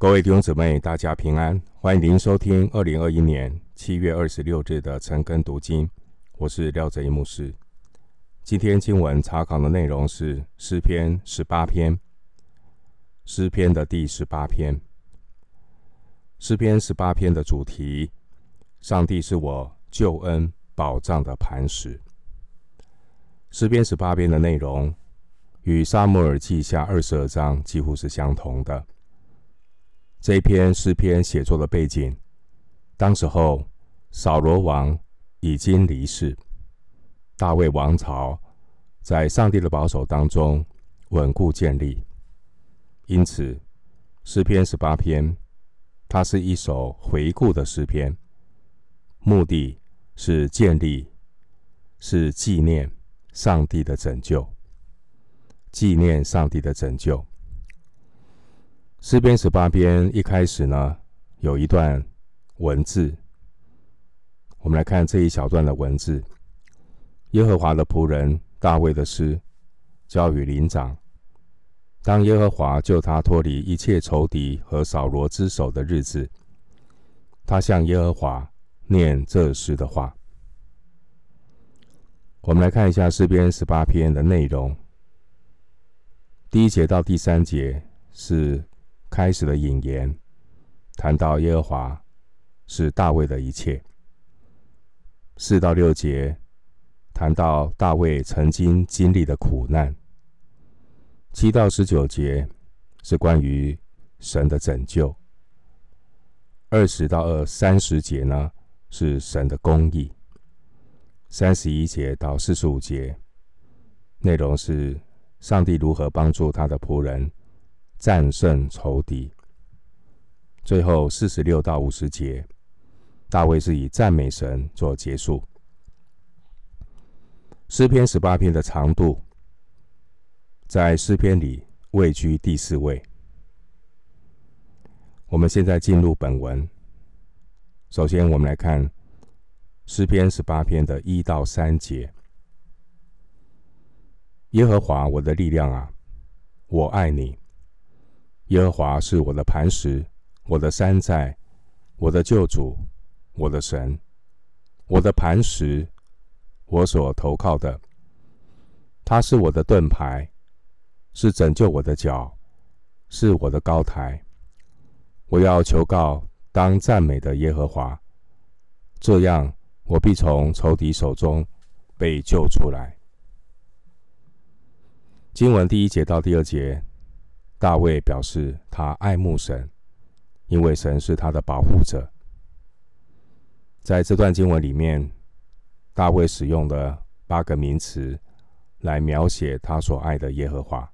各位弟兄姊妹，大家平安！欢迎您收听二零二一年七月二十六日的晨更读经，我是廖哲一牧师。今天经文查考的内容是诗篇十八篇，诗篇的第十八篇。诗篇十八篇的主题：上帝是我救恩保障的磐石。诗篇十八篇的内容与撒母耳记下二十二章几乎是相同的。这篇诗篇写作的背景，当时候扫罗王已经离世，大卫王朝在上帝的保守当中稳固建立，因此诗篇十八篇，它是一首回顾的诗篇，目的是建立，是纪念上帝的拯救，纪念上帝的拯救。诗篇十八篇一开始呢，有一段文字，我们来看这一小段的文字：耶和华的仆人大卫的诗，交与灵长。当耶和华救他脱离一切仇敌和扫罗之手的日子，他向耶和华念这诗的话。我们来看一下诗篇十八篇的内容。第一节到第三节是。开始的引言，谈到耶和华是大卫的一切。四到六节谈到大卫曾经经历的苦难。七到十九节是关于神的拯救。二十到二三十节呢，是神的公义。三十一节到四十五节内容是上帝如何帮助他的仆人。战胜仇敌。最后四十六到五十节，大卫是以赞美神做结束。诗篇十八篇的长度，在诗篇里位居第四位。我们现在进入本文。首先，我们来看诗篇十八篇的一到三节：耶和华我的力量啊，我爱你。耶和华是我的磐石，我的山寨，我的救主，我的神，我的磐石，我所投靠的。他是我的盾牌，是拯救我的脚，是我的高台。我要求告当赞美的耶和华，这样我必从仇敌手中被救出来。经文第一节到第二节。大卫表示他爱慕神，因为神是他的保护者。在这段经文里面，大卫使用了八个名词来描写他所爱的耶和华。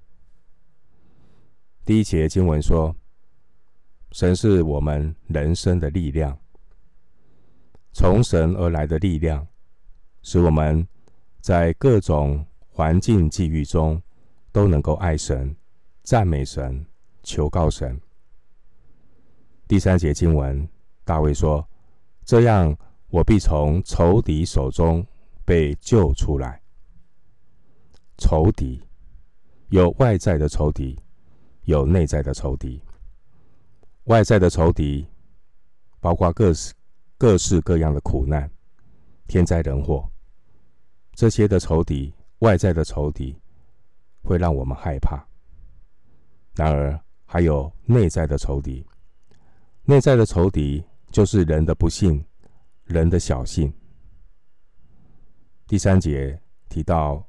第一节经文说：“神是我们人生的力量，从神而来的力量，使我们在各种环境际遇中都能够爱神。”赞美神，求告神。第三节经文，大卫说：“这样，我必从仇敌手中被救出来。”仇敌有外在的仇敌，有内在的仇敌。外在的仇敌包括各式各式各样的苦难、天灾人祸。这些的仇敌，外在的仇敌，会让我们害怕。然而，还有内在的仇敌。内在的仇敌就是人的不信、人的小信。第三节提到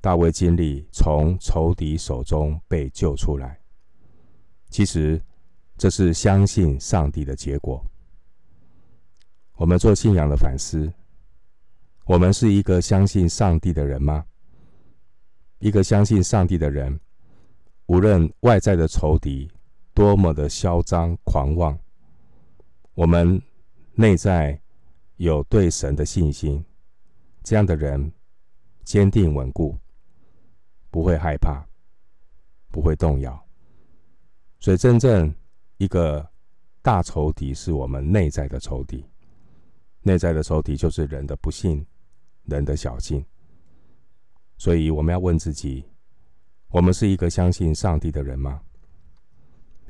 大卫经历从仇敌手中被救出来，其实这是相信上帝的结果。我们做信仰的反思：我们是一个相信上帝的人吗？一个相信上帝的人。无论外在的仇敌多么的嚣张狂妄，我们内在有对神的信心，这样的人坚定稳固，不会害怕，不会动摇。所以，真正一个大仇敌是我们内在的仇敌，内在的仇敌就是人的不信，人的小信。所以，我们要问自己。我们是一个相信上帝的人吗？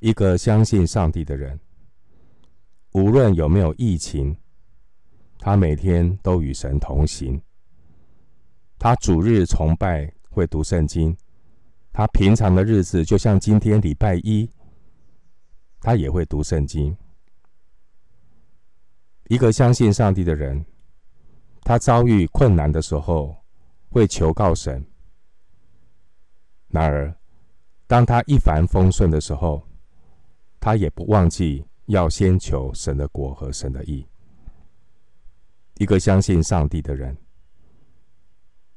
一个相信上帝的人，无论有没有疫情，他每天都与神同行。他主日崇拜会读圣经，他平常的日子就像今天礼拜一，他也会读圣经。一个相信上帝的人，他遭遇困难的时候会求告神。然而，当他一帆风顺的时候，他也不忘记要先求神的国和神的义。一个相信上帝的人，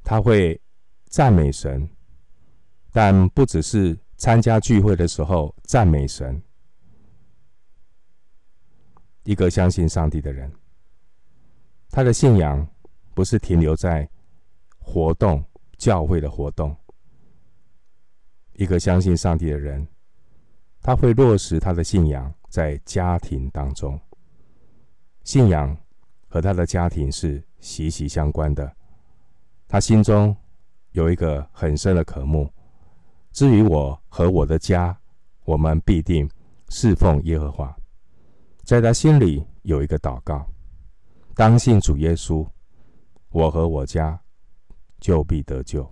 他会赞美神，但不只是参加聚会的时候赞美神。一个相信上帝的人，他的信仰不是停留在活动、教会的活动。一个相信上帝的人，他会落实他的信仰在家庭当中。信仰和他的家庭是息息相关的。他心中有一个很深的渴慕。至于我和我的家，我们必定侍奉耶和华。在他心里有一个祷告：当信主耶稣，我和我家就必得救。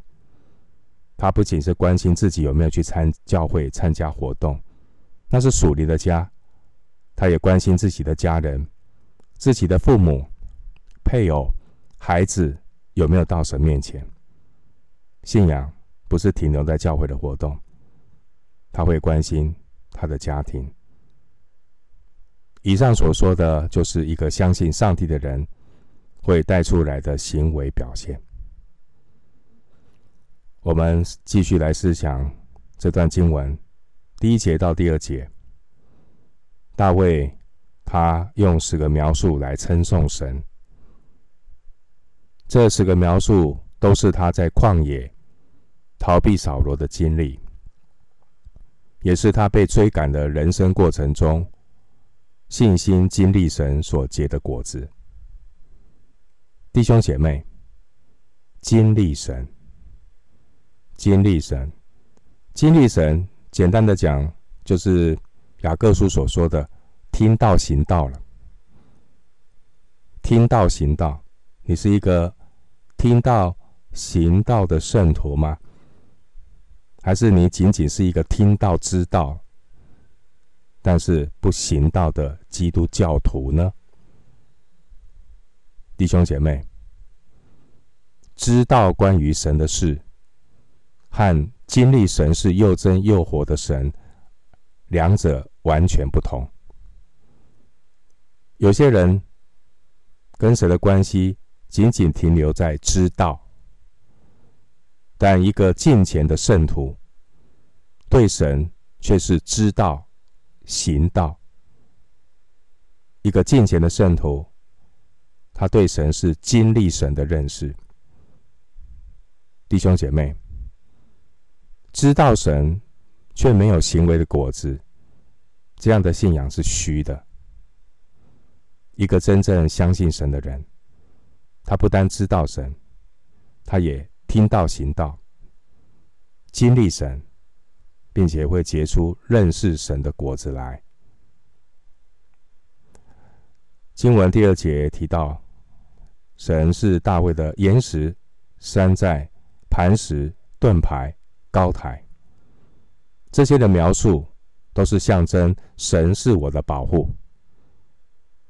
他不仅是关心自己有没有去参教会、参加活动，那是属灵的家；他也关心自己的家人、自己的父母、配偶、孩子有没有到神面前。信仰不是停留在教会的活动，他会关心他的家庭。以上所说的就是一个相信上帝的人会带出来的行为表现。我们继续来思想这段经文第一节到第二节。大卫他用十个描述来称颂神，这十个描述都是他在旷野逃避扫罗的经历，也是他被追赶的人生过程中。信心经历神所结的果子，弟兄姐妹，经历神，经历神，经历神，简单的讲，就是雅各书所说的“听道行道”了。听道行道，你是一个听道行道的圣徒吗？还是你仅仅是一个听道知道？但是不行道的基督教徒呢？弟兄姐妹，知道关于神的事和经历神是又真又活的神，两者完全不同。有些人跟神的关系仅仅停留在知道，但一个敬虔的圣徒对神却是知道。行道，一个敬虔的圣徒，他对神是经历神的认识。弟兄姐妹，知道神却没有行为的果子，这样的信仰是虚的。一个真正相信神的人，他不单知道神，他也听道行道，经历神。并且会结出认识神的果子来。经文第二节提到，神是大卫的岩石、山寨、磐石、盾牌、高台。这些的描述都是象征神是我的保护。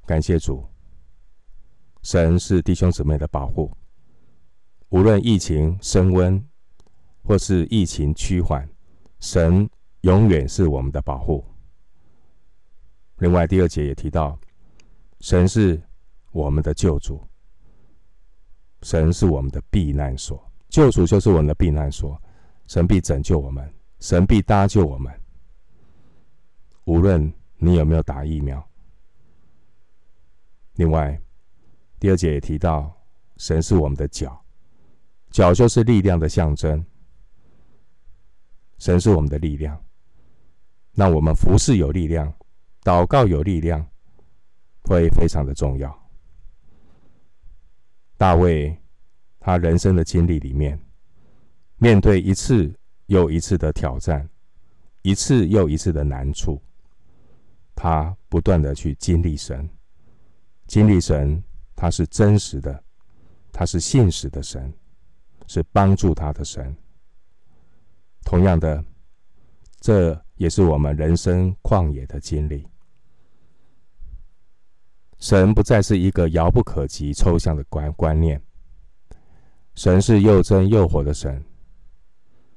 感谢主，神是弟兄姊妹的保护。无论疫情升温，或是疫情趋缓。神永远是我们的保护。另外，第二节也提到，神是我们的救主，神是我们的避难所，救主就是我们的避难所。神必拯救我们，神必搭救我们。无论你有没有打疫苗。另外，第二节也提到，神是我们的脚，脚就是力量的象征。神是我们的力量，让我们服侍有力量，祷告有力量，会非常的重要。大卫他人生的经历里面，面对一次又一次的挑战，一次又一次的难处，他不断的去经历神，经历神，他是真实的，他是信实的神，是帮助他的神。同样的，这也是我们人生旷野的经历。神不再是一个遥不可及、抽象的观观念，神是又真又活的神，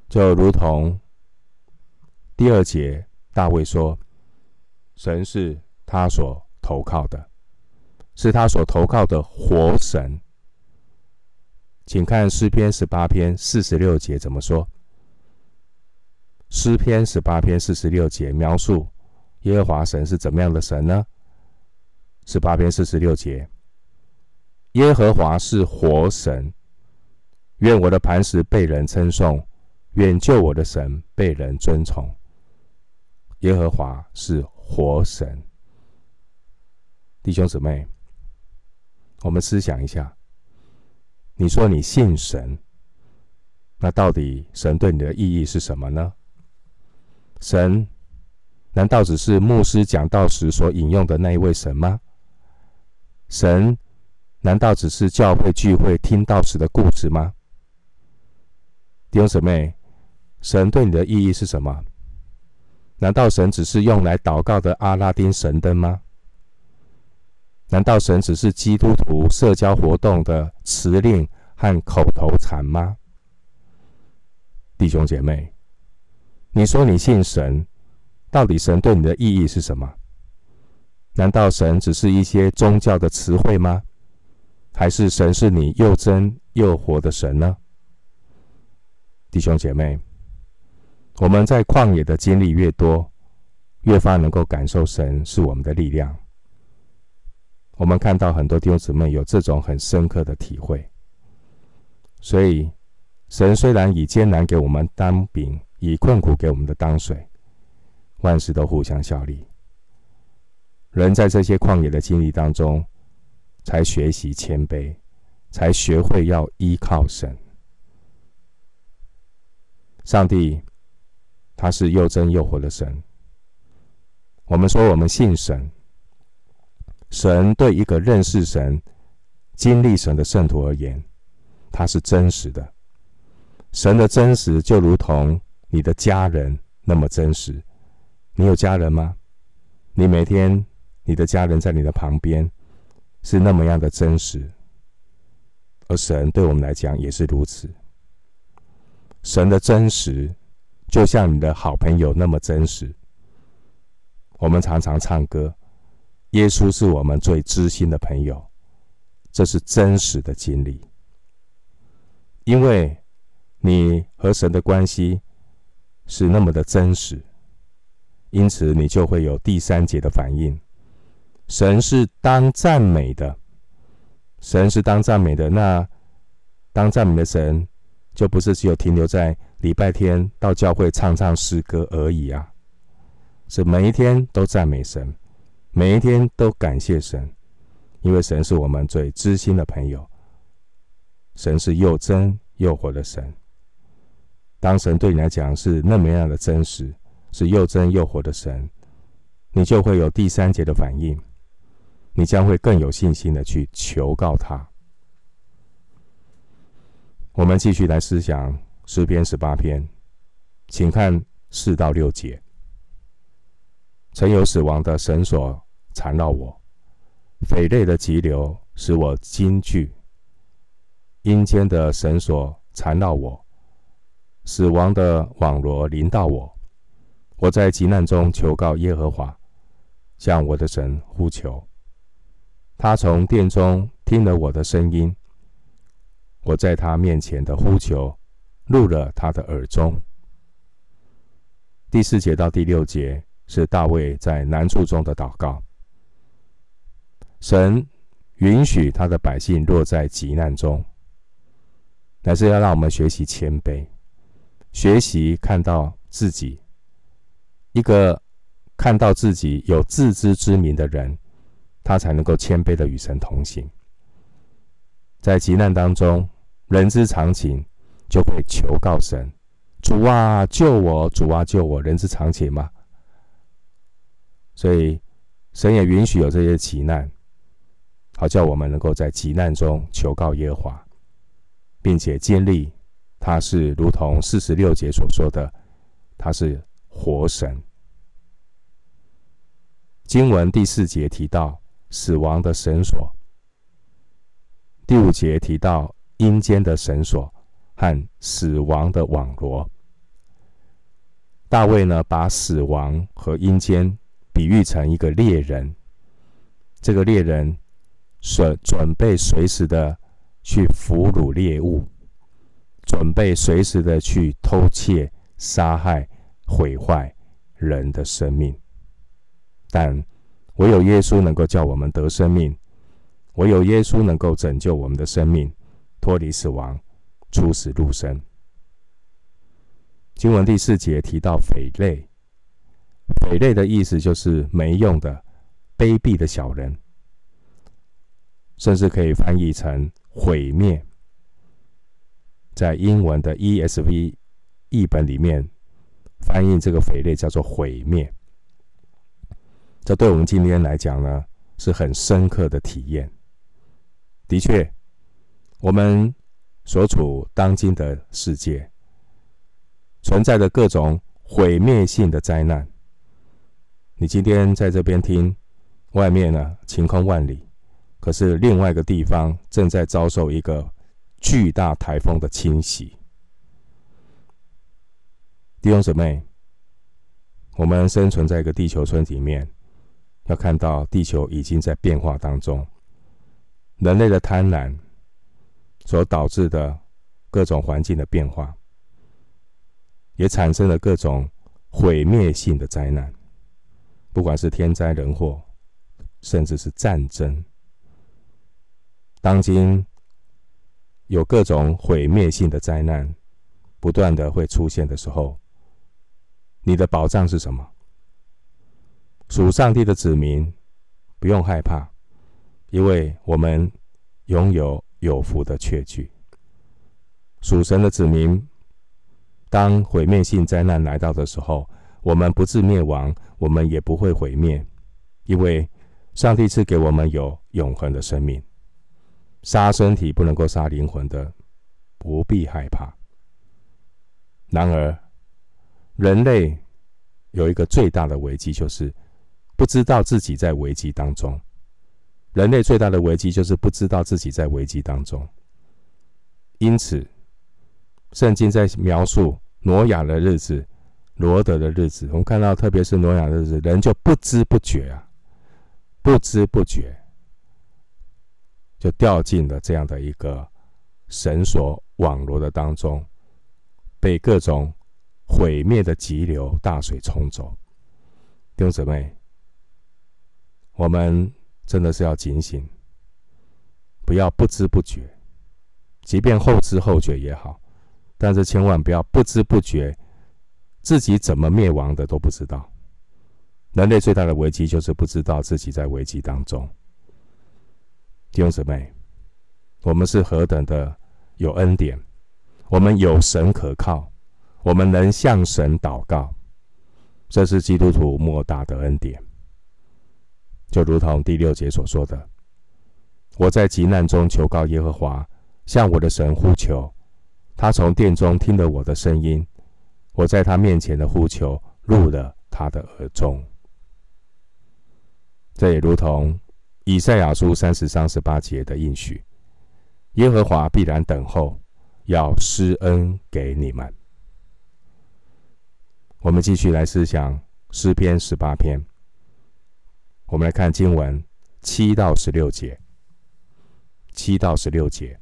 就如同第二节大卫说：“神是他所投靠的，是他所投靠的活神。”请看诗篇十八篇四十六节怎么说？诗篇十八篇四十六节描述耶和华神是怎么样的神呢？十八篇四十六节，耶和华是活神，愿我的磐石被人称颂，远救我的神被人尊崇。耶和华是活神，弟兄姊妹，我们思想一下，你说你信神，那到底神对你的意义是什么呢？神难道只是牧师讲道时所引用的那一位神吗？神难道只是教会聚会听到时的故事吗？弟兄姊妹，神对你的意义是什么？难道神只是用来祷告的阿拉丁神灯吗？难道神只是基督徒社交活动的辞令和口头禅吗？弟兄姐妹，你说你信神，到底神对你的意义是什么？难道神只是一些宗教的词汇吗？还是神是你又真又活的神呢？弟兄姐妹，我们在旷野的经历越多，越发能够感受神是我们的力量。我们看到很多弟兄姊妹有这种很深刻的体会。所以，神虽然以艰难给我们当饼，以困苦给我们的当水，万事都互相效力。人在这些旷野的经历当中，才学习谦卑，才学会要依靠神。上帝，他是又真又活的神。我们说我们信神，神对一个认识神、经历神的圣徒而言，他是真实的。神的真实就如同你的家人那么真实。你有家人吗？你每天。你的家人在你的旁边，是那么样的真实，而神对我们来讲也是如此。神的真实，就像你的好朋友那么真实。我们常常唱歌，耶稣是我们最知心的朋友，这是真实的经历。因为你和神的关系是那么的真实，因此你就会有第三节的反应。神是当赞美的，神是当赞美的。那当赞美的神，就不是只有停留在礼拜天到教会唱唱诗歌而已啊！是每一天都赞美神，每一天都感谢神，因为神是我们最知心的朋友。神是又真又活的神。当神对你来讲是那么样的真实，是又真又活的神，你就会有第三节的反应。你将会更有信心的去求告他。我们继续来思想诗篇十八篇，请看四到六节。曾有死亡的绳索缠绕我，匪类的急流使我惊惧。阴间的绳索缠绕我，死亡的网罗临到我。我在急难中求告耶和华，向我的神呼求。他从殿中听了我的声音，我在他面前的呼求入了他的耳中。第四节到第六节是大卫在难处中的祷告。神允许他的百姓落在急难中，乃是要让我们学习谦卑，学习看到自己，一个看到自己有自知之明的人。他才能够谦卑的与神同行，在急难当中，人之常情就会求告神：“主啊，救我！主啊，救我！”人之常情嘛。所以神也允许有这些急难，好叫我们能够在急难中求告耶和华，并且建立他是如同四十六节所说的，他是活神。经文第四节提到死亡的绳索，第五节提到阴间的绳索和死亡的网罗。大卫呢，把死亡和阴间比喻成一个猎人，这个猎人准准备随时的去俘虏猎物，准备随时的去偷窃、杀害、毁坏人的生命。但唯有耶稣能够叫我们得生命，唯有耶稣能够拯救我们的生命，脱离死亡，出死入生。经文第四节提到匪类，匪类的意思就是没用的、卑鄙的小人，甚至可以翻译成毁灭。在英文的 ESV 译本里面，翻译这个匪类叫做毁灭。这对我们今天来讲呢，是很深刻的体验。的确，我们所处当今的世界，存在着各种毁灭性的灾难。你今天在这边听，外面呢晴空万里，可是另外一个地方正在遭受一个巨大台风的侵袭。弟兄姊妹，我们生存在一个地球村里面。要看到地球已经在变化当中，人类的贪婪所导致的各种环境的变化，也产生了各种毁灭性的灾难，不管是天灾人祸，甚至是战争。当今有各种毁灭性的灾难不断的会出现的时候，你的保障是什么？属上帝的子民不用害怕，因为我们拥有有福的确据。属神的子民，当毁灭性灾难来到的时候，我们不致灭亡，我们也不会毁灭，因为上帝赐给我们有永恒的生命。杀身体不能够杀灵魂的，不必害怕。然而，人类有一个最大的危机，就是。不知道自己在危机当中，人类最大的危机就是不知道自己在危机当中。因此，圣经在描述挪亚的日子、罗德的日子，我们看到，特别是挪亚的日子，人就不知不觉啊，不知不觉就掉进了这样的一个绳索网罗的当中，被各种毁灭的急流大水冲走。弟兄姊妹。我们真的是要警醒，不要不知不觉，即便后知后觉也好，但是千万不要不知不觉，自己怎么灭亡的都不知道。人类最大的危机就是不知道自己在危机当中。弟兄姊妹，我们是何等的有恩典，我们有神可靠，我们能向神祷告，这是基督徒莫大的恩典。就如同第六节所说的，我在急难中求告耶和华，向我的神呼求，他从殿中听了我的声音，我在他面前的呼求入了他的耳中。这也如同以赛亚书三十三十八节的应许：耶和华必然等候，要施恩给你们。我们继续来思想诗篇十八篇。我们来看经文七到十六节。七到十六节，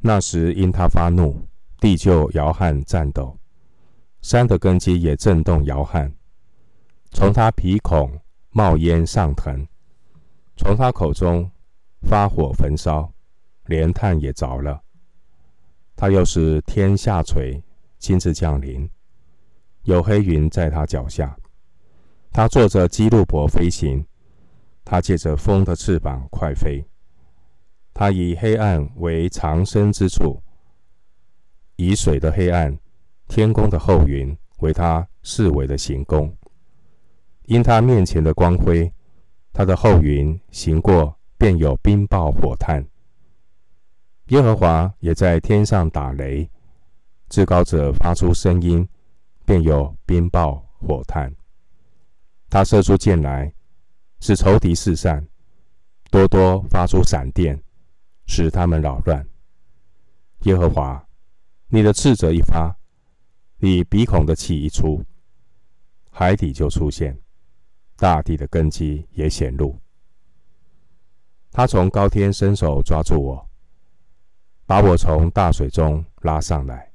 那时因他发怒，地就摇撼颤抖，山的根基也震动摇撼。从他鼻孔冒烟上腾，从他口中发火焚烧，连炭也着了。他又是天下垂，亲自降临，有黑云在他脚下。他坐着基路伯飞行，他借着风的翅膀快飞。他以黑暗为藏身之处，以水的黑暗、天空的厚云为他视为的行宫。因他面前的光辉，他的后云行过，便有冰雹火炭。耶和华也在天上打雷，至高者发出声音，便有冰雹火炭。他射出箭来，使仇敌四散，多多发出闪电，使他们扰乱。耶和华，你的斥责一发，你鼻孔的气一出，海底就出现，大地的根基也显露。他从高天伸手抓住我。把我从大水中拉上来，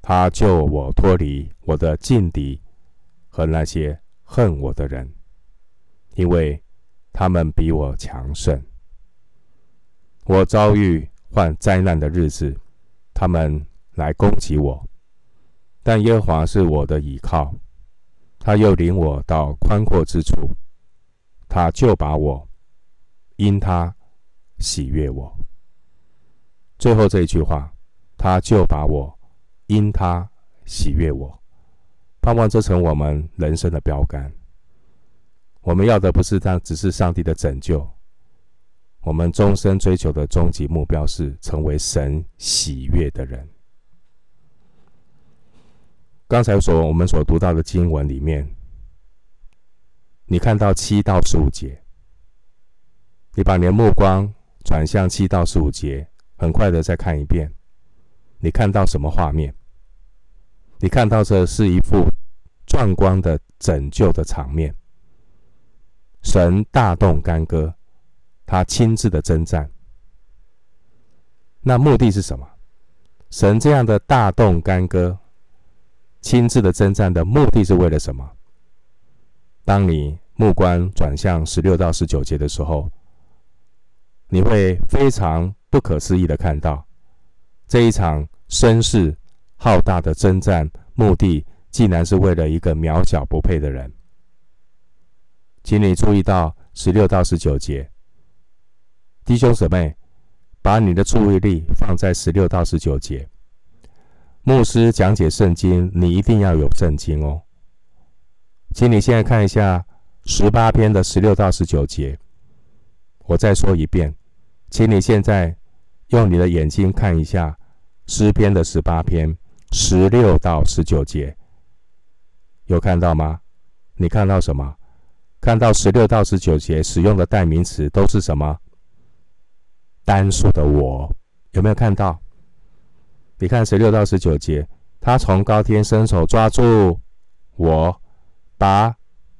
他救我脱离我的劲敌和那些恨我的人，因为他们比我强盛。我遭遇患灾难的日子，他们来攻击我，但耶和华是我的倚靠，他又领我到宽阔之处，他就把我，因他喜悦我。最后这一句话，他就把我，因他喜悦我，盼望这成我们人生的标杆。我们要的不是他，只是上帝的拯救。我们终身追求的终极目标是成为神喜悦的人。刚才所我们所读到的经文里面，你看到七到十五节，你把你的目光转向七到十五节。很快的再看一遍，你看到什么画面？你看到这是一幅壮观的拯救的场面。神大动干戈，他亲自的征战。那目的是什么？神这样的大动干戈，亲自的征战的目的是为了什么？当你目光转向十六到十九节的时候，你会非常。不可思议的看到这一场声势浩大的征战，目的竟然是为了一个渺小不配的人。请你注意到十六到十九节，弟兄姊妹，把你的注意力放在十六到十九节。牧师讲解圣经，你一定要有圣经哦。请你现在看一下十八篇的十六到十九节，我再说一遍。请你现在用你的眼睛看一下诗篇的十八篇十六到十九节，有看到吗？你看到什么？看到十六到十九节使用的代名词都是什么？单数的我，有没有看到？你看十六到十九节，他从高天伸手抓住我，把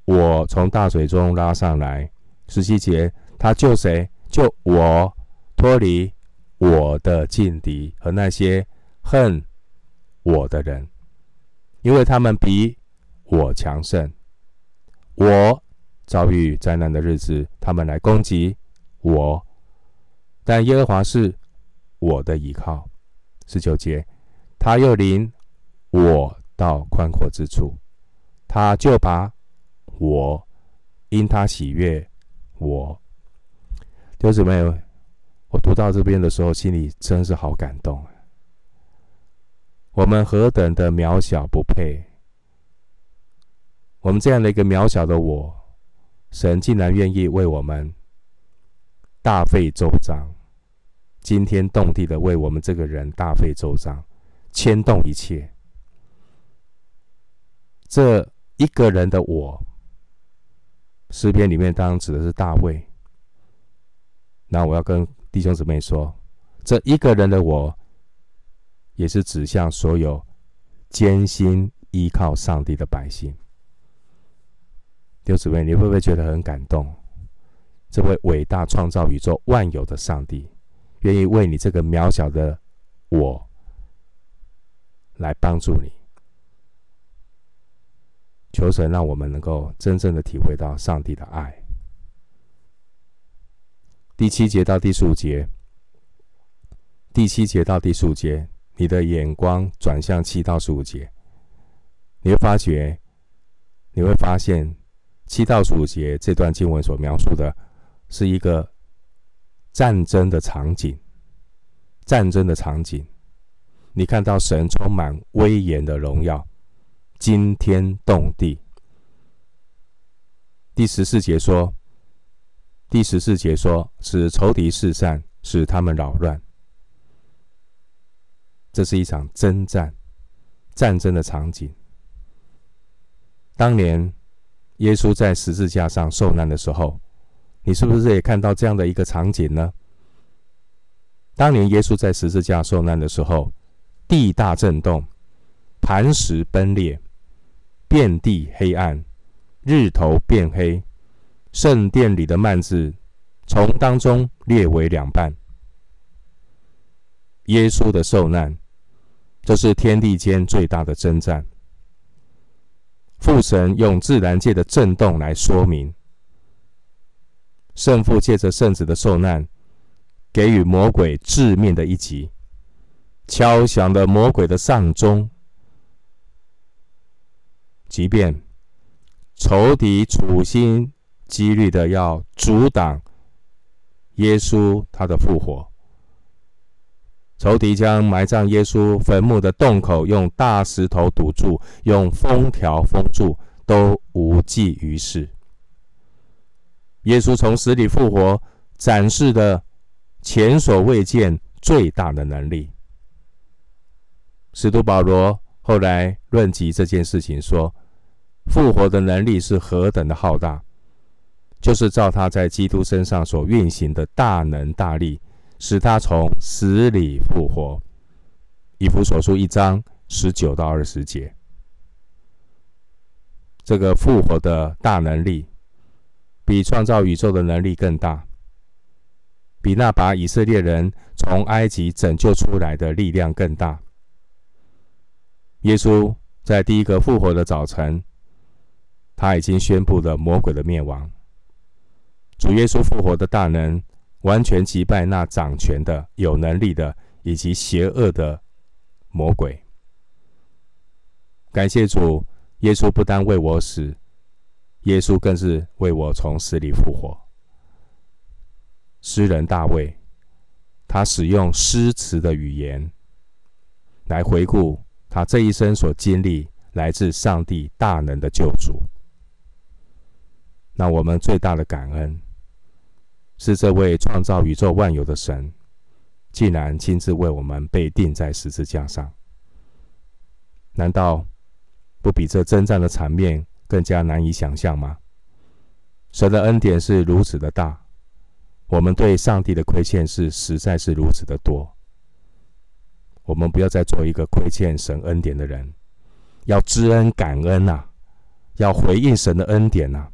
我从大水中拉上来。十七节，他救谁？救我。脱离我的劲敌和那些恨我的人，因为他们比我强盛。我遭遇灾难的日子，他们来攻击我，但耶和华是我的依靠。十九节，他又领我到宽阔之处，他就把我，因他喜悦我，就是没有。我读到这边的时候，心里真是好感动。我们何等的渺小不配！我们这样的一个渺小的我，神竟然愿意为我们大费周章，惊天动地的为我们这个人大费周章，牵动一切。这一个人的我，诗篇里面当然指的是大卫。那我要跟。弟兄姊妹说：“这一个人的我，也是指向所有艰辛依靠上帝的百姓。”弟兄姊妹，你会不会觉得很感动？这位伟大创造宇宙万有的上帝，愿意为你这个渺小的我来帮助你。求神让我们能够真正的体会到上帝的爱。第七节到第十五节，第七节到第十五节，你的眼光转向七到十五节，你会发觉，你会发现七到十五节这段经文所描述的是一个战争的场景，战争的场景。你看到神充满威严的荣耀，惊天动地，第十四节说，第十四节说，使仇敌四散，使他们扰乱。这是一场征战、战争的场景。当年耶稣在十字架上受难的时候，你是不是也看到这样的一个场景呢？当年耶稣在十字架受难的时候，地大震动，磐石崩裂，遍地黑暗，日头变黑，圣殿里的幔子从当中裂为两半。耶稣的受难，这是天地间最大的征战。父神用自然界的震动来说明，圣父借着圣子的受难，给予魔鬼致命的一击，敲响了魔鬼的丧钟。即便仇敌处心积虑的要阻挡耶稣他的复活。仇敌将埋葬耶稣坟墓的洞口用大石头堵住，用封条封住，都无济于事。耶稣从死里复活，展示的前所未见最大的能力。使徒保罗后来论及这件事情说：“复活的能力是何等的浩大，就是照他在基督身上所运行的大能大力。”使他从死里复活，以弗所书一章十九到二十节。这个复活的大能力，比创造宇宙的能力更大，比那把以色列人从埃及拯救出来的力量更大。耶稣在第一个复活的早晨，他已经宣布了魔鬼的灭亡。主耶稣复活的大能。完全击败那掌权的、有能力的以及邪恶的魔鬼。感谢主，耶稣不单为我死，耶稣更是为我从死里复活。诗人大卫，他使用诗词的语言来回顾他这一生所经历来自上帝大能的救赎。那我们最大的感恩。是这位创造宇宙万有的神，竟然亲自为我们被钉在十字架上，难道不比这征战的场面更加难以想象吗？神的恩典是如此的大，我们对上帝的亏欠是实在是如此的多。我们不要再做一个亏欠神恩典的人，要知恩感恩呐、啊，要回应神的恩典呐、啊，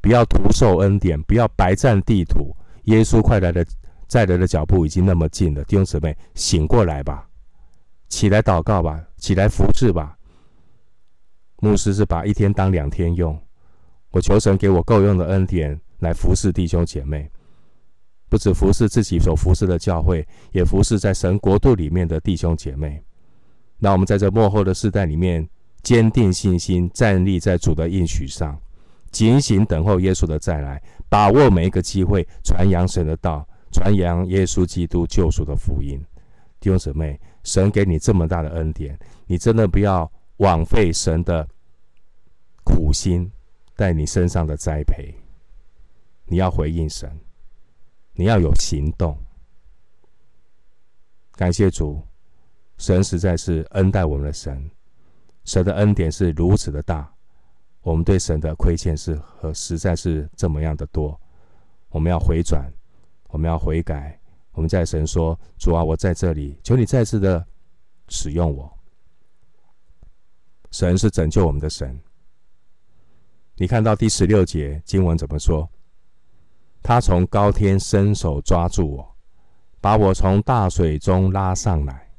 不要徒受恩典，不要白占地土。耶稣快来的，再来的脚步已经那么近了，弟兄姊妹，醒过来吧，起来祷告吧，起来服侍吧。牧师是把一天当两天用，我求神给我够用的恩典来服侍弟兄姐妹，不止服侍自己所服侍的教会，也服侍在神国度里面的弟兄姐妹。那我们在这末后的世代里面，坚定信心，站立在主的应许上。警醒等候耶稣的再来，把握每一个机会传扬神的道，传扬耶稣基督救赎的福音。弟兄姊妹，神给你这么大的恩典，你真的不要枉费神的苦心在你身上的栽培。你要回应神，你要有行动。感谢主，神实在是恩待我们的神，神的恩典是如此的大。我们对神的亏欠是和实在是这么样的多，我们要回转，我们要悔改。我们在神说：“主啊，我在这里，求你再次的使用我。”神是拯救我们的神。你看到第十六节经文怎么说？他从高天伸手抓住我，把我从大水中拉上来。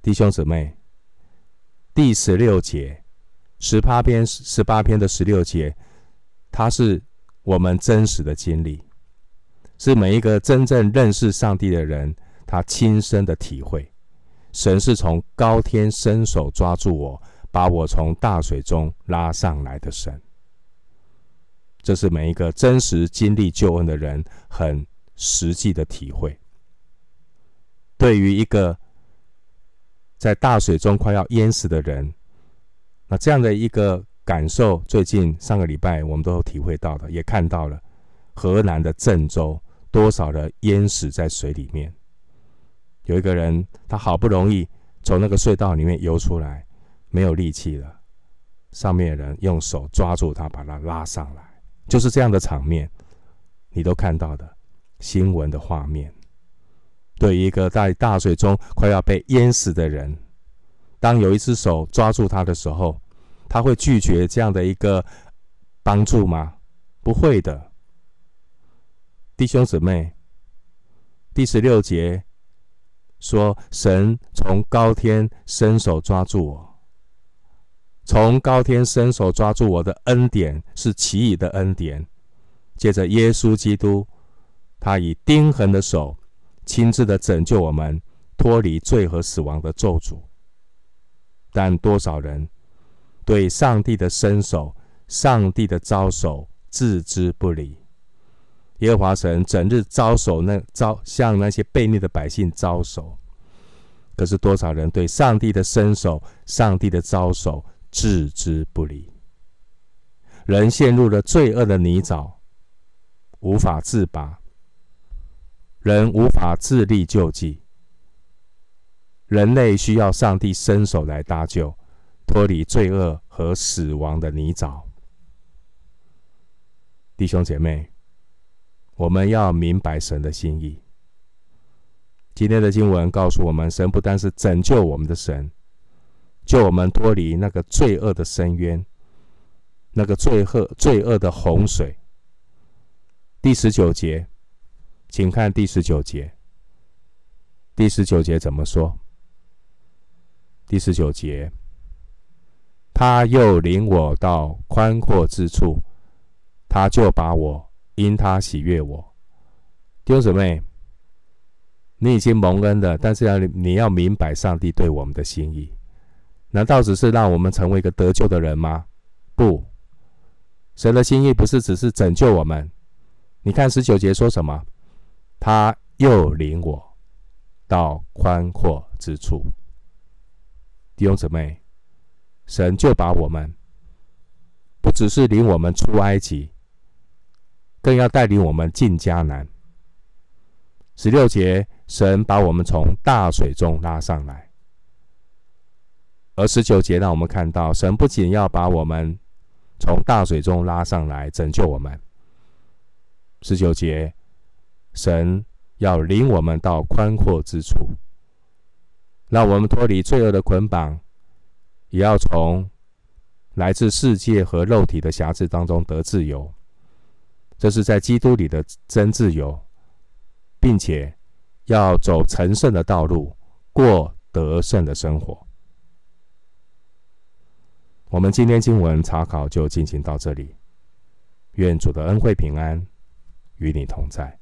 弟兄姊妹，第十六节。十八篇，十八篇的十六节，它是我们真实的经历，是每一个真正认识上帝的人他亲身的体会。神是从高天伸手抓住我，把我从大水中拉上来的神。这是每一个真实经历救恩的人很实际的体会。对于一个在大水中快要淹死的人，那这样的一个感受最近上个礼拜我们都体会到的，也看到了河南的郑州多少人淹死在水里面。有一个人，他好不容易从那个隧道里面游出来，没有力气了，上面的人用手抓住他，把他拉上来，就是这样的场面，你都看到的新闻的画面。对一个在大水中快要被淹死的人，当有一只手抓住他的时候，他会拒绝这样的一个帮助吗？不会的，弟兄姊妹，第十六节说：“神从高天伸手抓住我，从高天伸手抓住我的恩典是奇异的恩典。”接着，耶稣基督，他以钉痕的手亲自的拯救我们，脱离罪和死亡的咒诅。但多少人对上帝的伸手、上帝的招手置之不理？耶和华神整日招手，那招向那些悖逆的百姓招手。可是多少人对上帝的伸手、上帝的招手置之不理？人陷入了罪恶的泥沼，无法自拔。人无法自力救济。人类需要上帝伸手来搭救，脱离罪恶和死亡的泥沼。弟兄姐妹，我们要明白神的心意。今天的经文告诉我们，神不单是拯救我们的神，救我们脱离那个罪恶的深渊，那个罪恶罪恶的洪水。第十九节，请看第十九节。第十九节怎么说？第十九节，他又领我到宽阔之处，他就把我因他喜悦我。弟兄姊妹，你已经蒙恩了，但是要你要明白上帝对我们的心意。难道只是让我们成为一个得救的人吗？不，神的心意不是只是拯救我们。你看十九节说什么？他又领我到宽阔之处。弟兄姊妹，神就把我们不只是领我们出埃及，更要带领我们进迦南。十六节，神把我们从大水中拉上来，而十九节让我们看到，神不仅要把我们从大水中拉上来拯救我们，十九节，神要领我们到宽阔之处。让我们脱离罪恶的捆绑，也要从来自世界和肉体的瑕疵当中得自由。这是在基督里的真自由，并且要走成圣的道路，过得胜的生活。我们今天经文查考就进行到这里。愿主的恩惠平安与你同在。